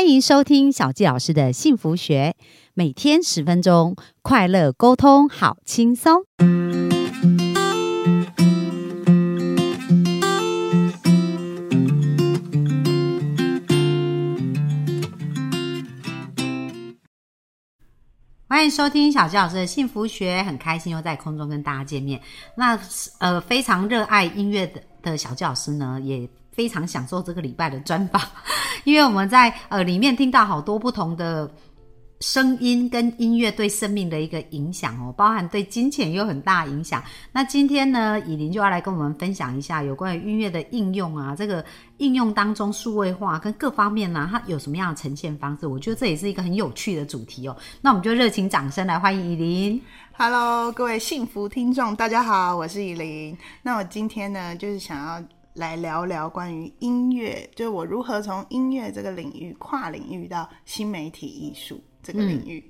欢迎收听小纪老师的幸福学，每天十分钟，快乐沟通，好轻松。欢迎收听小纪老师的幸福学，很开心又在空中跟大家见面。那呃，非常热爱音乐的的小纪老师呢，也非常享受这个礼拜的专访。因为我们在呃里面听到好多不同的声音跟音乐对生命的一个影响哦，包含对金钱有很大影响。那今天呢，以琳就要来跟我们分享一下有关于音乐的应用啊，这个应用当中数位化跟各方面呢，它有什么样的呈现方式？我觉得这也是一个很有趣的主题哦。那我们就热情掌声来欢迎以琳。Hello，各位幸福听众，大家好，我是以琳。那我今天呢，就是想要。来聊聊关于音乐，就是我如何从音乐这个领域跨领域到新媒体艺术这个领域。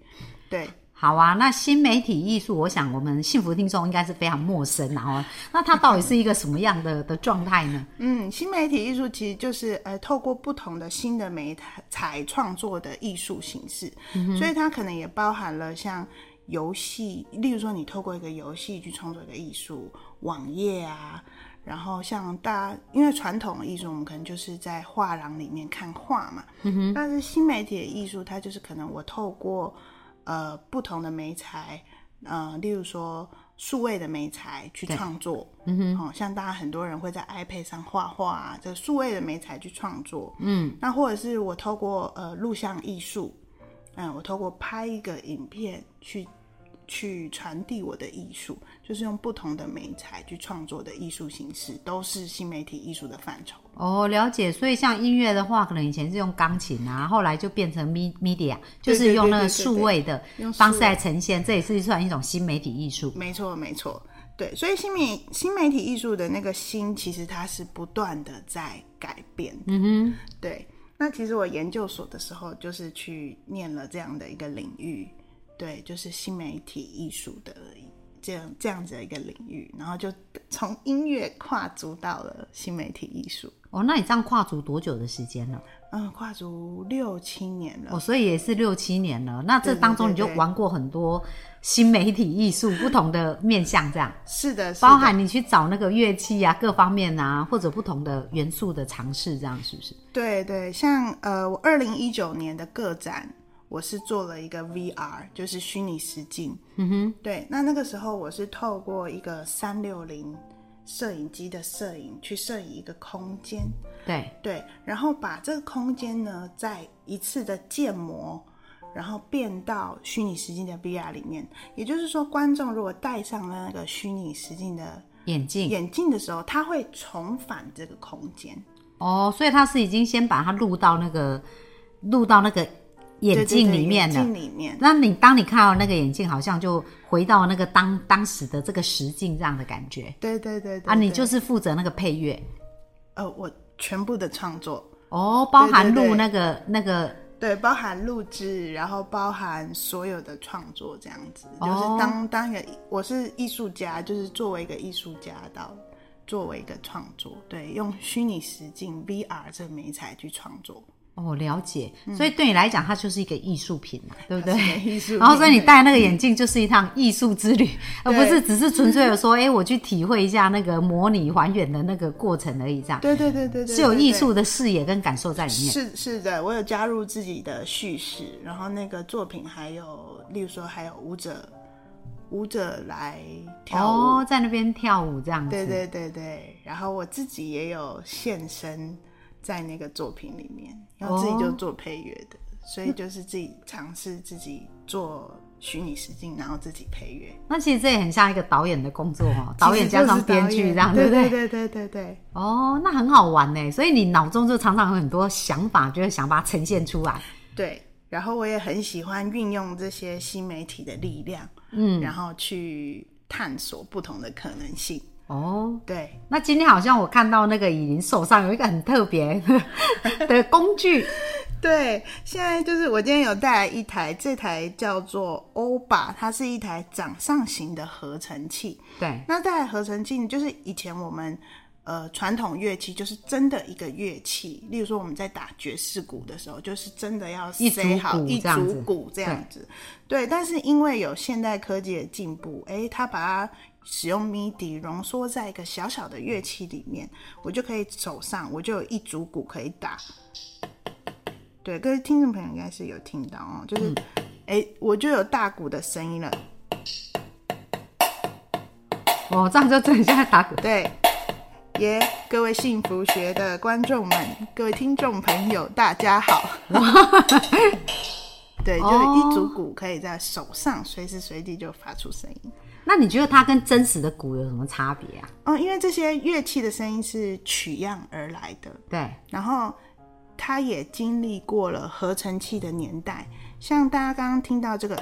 对，好啊。那新媒体艺术，我想我们幸福听众应该是非常陌生，然后那它到底是一个什么样的的状态呢？嗯，新媒体艺术其实就是呃，透过不同的新的媒材创作的艺术形式，所以它可能也包含了像游戏，例如说你透过一个游戏去创作一个艺术网页啊。然后像大家，因为传统的艺术，我们可能就是在画廊里面看画嘛。嗯。但是新媒体的艺术，它就是可能我透过呃不同的媒材，呃，例如说数位的媒材去创作。嗯哼。哦，像大家很多人会在 iPad 上画画，这数位的媒材去创作。嗯。那或者是我透过呃录像艺术，嗯，我透过拍一个影片去。去传递我的艺术，就是用不同的媒材去创作的艺术形式，都是新媒体艺术的范畴。哦，了解。所以像音乐的话，可能以前是用钢琴啊，后来就变成 media，就是用那个数位的方式来呈现，这也是算一种新媒体艺术。没错，没错。对，所以新媒新媒体艺术的那个新，其实它是不断的在改变。嗯哼，对。那其实我研究所的时候，就是去念了这样的一个领域。对，就是新媒体艺术的这样这样子的一个领域，然后就从音乐跨足到了新媒体艺术。哦，那你这样跨足多久的时间了？嗯，跨足六七年了。哦，所以也是六七年了。那这当中你就玩过很多新媒体艺术不同的面向，这样是的，包含你去找那个乐器啊，各方面啊，或者不同的元素的尝试，这样是不是？对对，像呃，我二零一九年的个展。我是做了一个 VR，就是虚拟实境。嗯哼，对。那那个时候我是透过一个三六零摄影机的摄影去摄影一个空间。对对，然后把这个空间呢，再一次的建模，然后变到虚拟实境的 VR 里面。也就是说，观众如果戴上了那个虚拟实境的眼镜眼镜的时候，他会重返这个空间。哦，所以他是已经先把它录到那个录到那个。眼镜里面的，那你当你看到那个眼镜，好像就回到那个当当时的这个实境这样的感觉。对对对啊，你就是负责那个配乐。呃，我全部的创作。哦，包含录那个那个，对，包含录制，然后包含所有的创作这样子，就是当当一个我是艺术家，就是作为一个艺术家到作为一个创作，对，用虚拟实境 VR 这个媒材去创作。哦，了解。所以对你来讲，它就是一个艺术品嘛，对不对？艺术。然后，所以你戴那个眼镜就是一趟艺术之旅，而不是只是纯粹的说，哎，我去体会一下那个模拟还原的那个过程而已。这样。对对对对对。是有艺术的视野跟感受在里面。是是的，我有加入自己的叙事，然后那个作品还有，例如说还有舞者，舞者来跳舞，在那边跳舞这样子。对对对对。然后我自己也有现身。在那个作品里面，然后自己就做配乐的，所以就是自己尝试自己做虚拟实境，然后自己配乐。那其实这也很像一个导演的工作哦，导演加上编剧这样，对不对？对对对对哦，那很好玩呢。所以你脑中就常常有很多想法，就是想把它呈现出来。对，然后我也很喜欢运用这些新媒体的力量，嗯，然后去探索不同的可能性。哦，对，那今天好像我看到那个以琳手上有一个很特别 的工具，对，现在就是我今天有带来一台，这台叫做欧巴，它是一台掌上型的合成器。对，那这台合成器就是以前我们。呃传统乐器，就是真的一个乐器。例如说我们在打爵士鼓的时候，就是真的要塞好一组鼓这样子。对，但是因为有现代科技的进步，诶，它把它使用 MIDI 浓缩在一个小小的乐器里面，我就可以手上我就有一组鼓可以打。对，各位听众朋友应该是有听到哦，就是诶，我就有大鼓的声音了。哦，这样就真的像在打鼓。对，耶、各位幸福学的观众们，各位听众朋友，大家好。对，就是一组鼓可以在手上随时随地就发出声音。那你觉得它跟真实的鼓有什么差别啊？哦，因为这些乐器的声音是取样而来的，对，然后它也经历过了合成器的年代。像大家刚刚听到这个，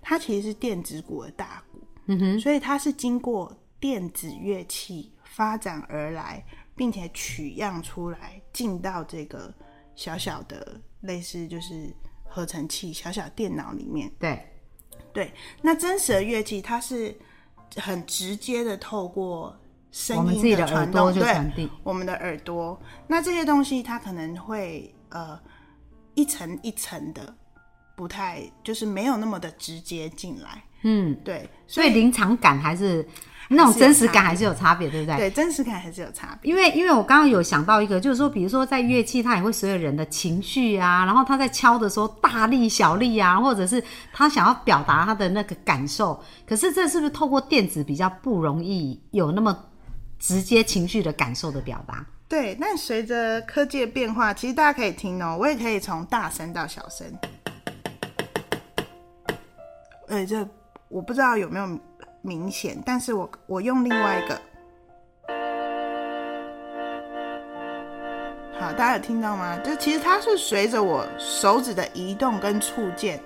它其实是电子鼓的大鼓，嗯哼，所以它是经过电子乐器发展而来，并且取样出来，进到这个小小的类似就是合成器小小电脑里面。对，对，那真实的乐器它是很直接的透过声音的传朵动，对。我们的耳朵。那这些东西它可能会呃一层一层的，不太就是没有那么的直接进来。嗯，对，所以临场感还是那种真实感还是有差别，对不对？对真实感还是有差别。因为因为我刚刚有想到一个，就是说，比如说在乐器，它也会随着人的情绪啊，然后他在敲的时候大力小力啊，或者是他想要表达他的那个感受，可是这是不是透过电子比较不容易有那么直接情绪的感受的表达？对，那随着科技的变化，其实大家可以听哦，我也可以从大声到小声。呃，这我不知道有没有明显，但是我我用另外一个，好，大家有听到吗？就其实它是随着我手指的移动跟触键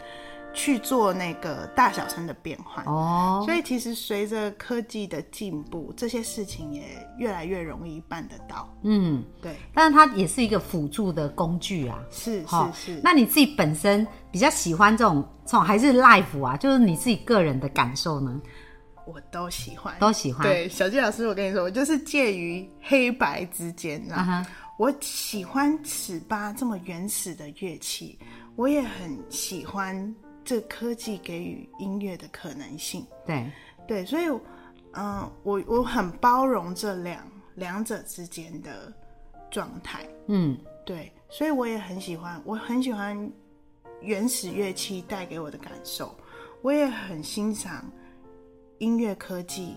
去做那个大小声的变换。哦，所以其实随着科技的进步，这些事情也越来越容易办得到。嗯，对，但是它也是一个辅助的工具啊。是好是是。那你自己本身比较喜欢这种这种还是 live 啊？就是你自己个人的感受呢？我都喜欢，都喜欢。对，小纪老师，我跟你说，我就是介于黑白之间啦。啊哈，我喜欢尺八这么原始的乐器，我也很喜欢这科技给予音乐的可能性。对，对，所以，嗯、我我很包容这两两者之间的状态。嗯，对，所以我也很喜欢，我很喜欢原始乐器带给我的感受，我也很欣赏音乐科技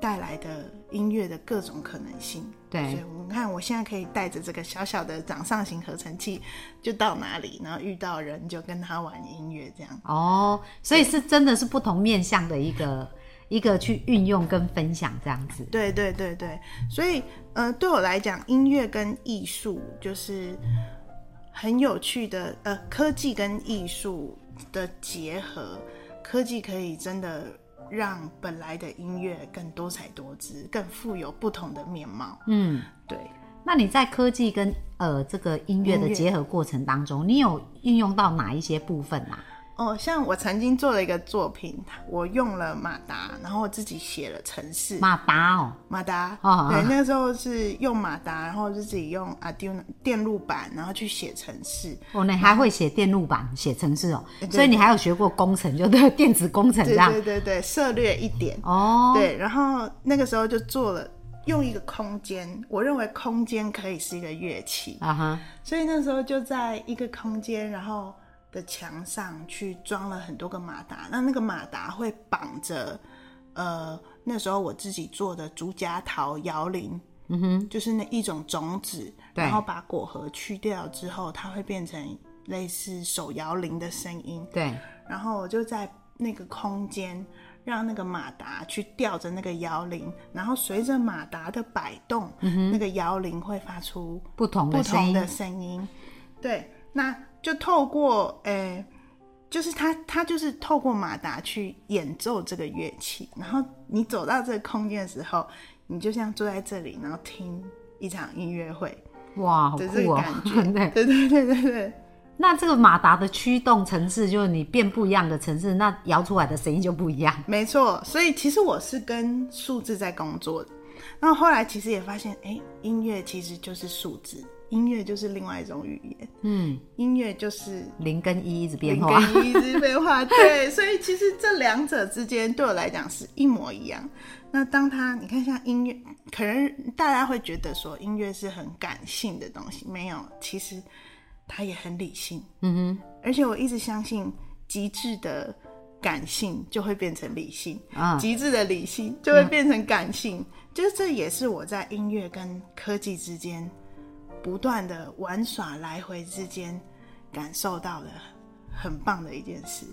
带来的音乐的各种可能性。对所以对，你看，我现在可以带着这个小小的掌上型合成器，就到哪里，然后遇到人就跟他玩音乐，这样。哦，所以是真的是不同面向的一个一个去运用跟分享这样子。对对对对，所以呃，对我来讲，音乐跟艺术就是很有趣的，呃，科技跟艺术的结合，科技可以真的让本来的音乐更多彩多姿，更富有不同的面貌。嗯，对，那你在科技跟呃这个音乐的结合过程当中，你有运用到哪一些部分啊？哦，像我曾经做了一个作品，我用了马达，然后我自己写了程式。马达哦，马达，哦对，那个时候是用马达，然后就自己用 Arduino 电路板，然后去写程式。哦，你还会写电路板、写程式哦，所以你还有学过工程，就对，电子工程这对样。对对对，涉略一点。哦，对，然后那个时候就做了，用一个空间，我认为空间可以是一个乐器，啊哈，所以那时候就在一个空间，然后的墙上去装了很多个马达，那那个马达会绑着，呃，那时候我自己做的竹夹桃摇铃。嗯哼，就是那一种种子，对然后把果核去掉之后，它会变成类似手摇铃的声音。对，然后我就在那个空间让那个马达去吊着那个摇铃，然后随着马达的摆动，嗯那个摇铃会发出不同的不同的声音。对，那就透过诶、就是他他就是透过马达去演奏这个乐器，然后你走到这个空间的时候，你就像坐在这里，然后听一场音乐会哇，好酷哦。对，对对对对对。那这个马达的驱动层次，就是你变不一样的层次，那摇出来的声音就不一样。没错，所以其实我是跟数字在工作的，然后后来其实也发现，哎，音乐其实就是数字，音乐就是另外一种语言，嗯，音乐就是零跟一一直变零化，跟一一直变化，对，所以其实这两者之间对我来讲是一模一样。那当他你看像音乐，可能大家会觉得说音乐是很感性的东西，没有，其实它也很理性。嗯哼，而且我一直相信，极致的感性就会变成理性，啊，极致的理性就会变成感性。就是这也是我在音乐跟科技之间不断的玩耍来回之间感受到的很棒的一件事。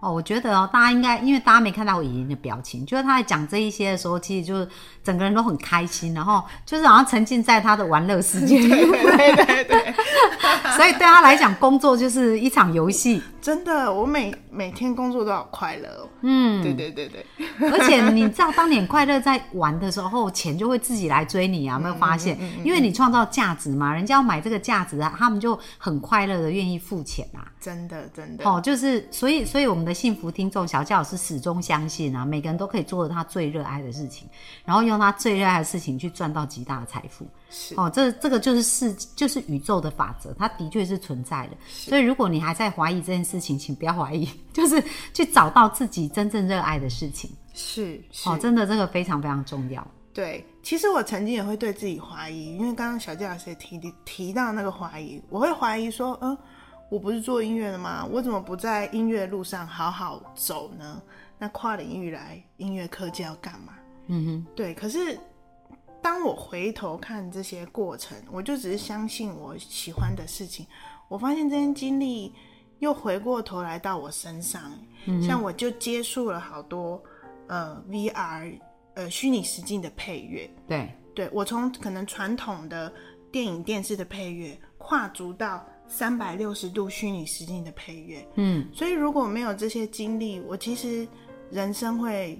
哦，我觉得哦，大家应该因为大家没看到我莹莹的表情，就是他在讲这一些的时候，其实就是整个人都很开心，然后就是好像沉浸在他的玩乐世界里，对对对对，所以对他来讲，工作就是一场游戏。真的，我每每天工作都好快乐哦。嗯，对对对对，而且你知道，当你很快乐在玩的时候，钱就会自己来追你啊！有没有发现？因为你创造价值嘛，人家要买这个价值啊，他们就很快乐的愿意付钱啊。真的真的。哦，就是所以，所以我们的幸福听众小教师始终相信啊，每个人都可以做他最热爱的事情，然后用他最热爱的事情去赚到极大的财富。是哦，这这个就是世，就是宇宙的法则，它的确是存在的。所以，如果你还在怀疑这件事情，请不要怀疑，就是去找到自己真正热爱的事情。是是哦，真的这个非常非常重要。对，其实我曾经也会对自己怀疑，因为刚刚小纪老师也提提到那个怀疑，我会怀疑说，嗯、我不是做音乐的吗？我怎么不在音乐路上好好走呢？那跨领域来音乐科技要干嘛？嗯哼，对，可是当我回头看这些过程，我就只是相信我喜欢的事情，我发现这些经历又回过头来到我身上，像我就接触了好多呃 VR 呃虚拟实境的配乐，对，对我从可能传统的电影电视的配乐，跨足到三百六十度虚拟实境的配乐，嗯，所以如果没有这些经历，我其实人生会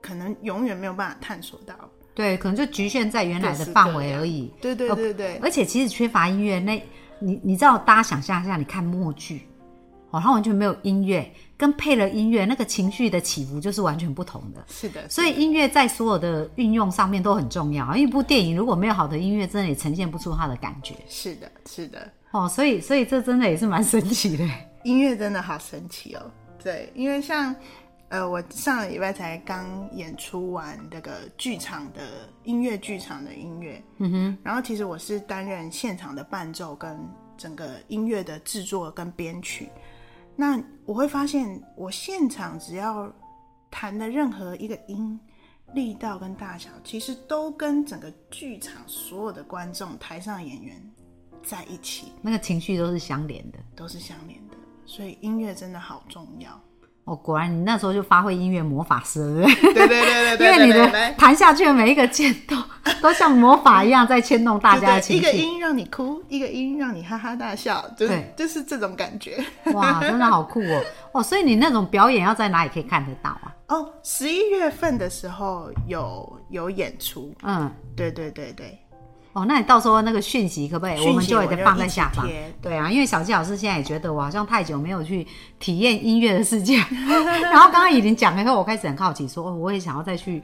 可能永远没有办法探索到。对，可能就局限在原来的范围而已。对对对对，而且其实缺乏音乐，那你你知道，大家想象一下，你看默剧，哦，它完全没有音乐，跟配了音乐，那个情绪的起伏就是完全不同的。是的，所以音乐在所有的运用上面都很重要。一部电影如果没有好的音乐，真的也呈现不出它的感觉。是的，是的，哦，所以所以这真的也是蛮神奇的。音乐真的好神奇哦。对，因为像呃，我上个礼拜才刚演出完那个剧场的音乐剧场的音乐，嗯哼，然后其实我是担任现场的伴奏跟整个音乐的制作跟编曲。那我会发现，我现场只要弹的任何一个音，力道跟大小，其实都跟整个剧场所有的观众、台上的演员在一起，那个情绪都是相连的。都是相连的。所以音乐真的好重要。哦，果然你那时候就发挥音乐魔法师了，对不对？对对对对 因为你的弹下去的每一个键都都像魔法一样在牵动大家的情一个。音让你哭，一个音让你哈哈大笑，就就是这种感觉。哇，真的好酷哦！哦，所以你那种表演要在哪里可以看得到啊？哦，十一月份的时候有有演出，嗯，对对对对，哦，那你到时候那个讯息可不可以，我们就会得放在下方贴。对啊，因为小纪老师现在也觉得我好像太久没有去体验音乐的世界，然后刚刚已经讲了以后，我开始很好奇说，哦，我也想要再去。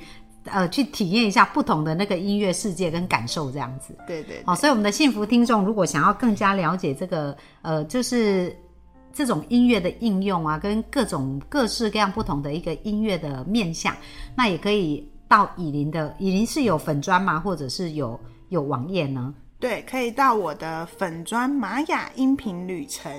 呃，去体验一下不同的那个音乐世界跟感受，这样子。对对好，所以我们的幸福听众如果想要更加了解这个，呃，就是这种音乐的应用啊，跟各种各式各样不同的一个音乐的面向，那也可以到以林的，以林是有粉砖吗？或者是有有网页呢？对，可以到我的粉砖玛雅音频旅程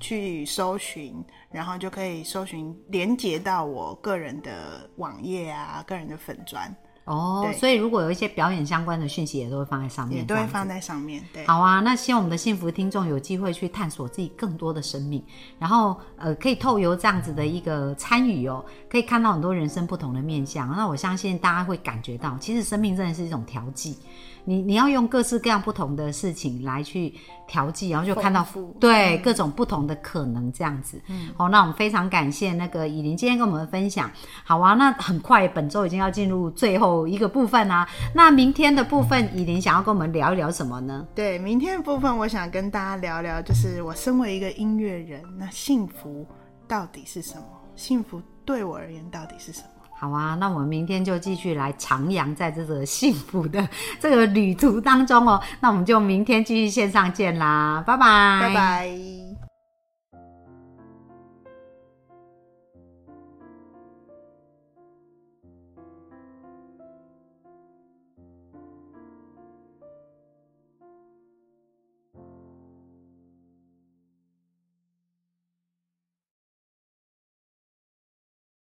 去搜寻，然后就可以搜寻连接到我个人的网页啊，个人的粉砖。哦，所以如果有一些表演相关的讯息，也都会放在上面，也都会放在上面。对，好啊，那希望我们的幸福听众有机会去探索自己更多的生命，然后呃，可以透由这样子的一个参与哦，可以看到很多人生不同的面相。那我相信大家会感觉到，其实生命真的是一种调剂。你你要用各式各样不同的事情来去调剂，然后就看到对各种不同的可能这样子。嗯，好，那我们非常感谢那个以琳今天跟我们分享。好啊，那很快本周已经要进入最后一个部分啊、那明天的部分，以琳想要跟我们聊一聊什么呢？对，明天的部分我想跟大家聊聊，就是我身为一个音乐人，那幸福到底是什么？幸福对我而言到底是什么？好啊，那我们明天就继续来徜徉在这个幸福的这个旅途当中哦。那我们就明天继续线上见啦，拜拜，拜拜。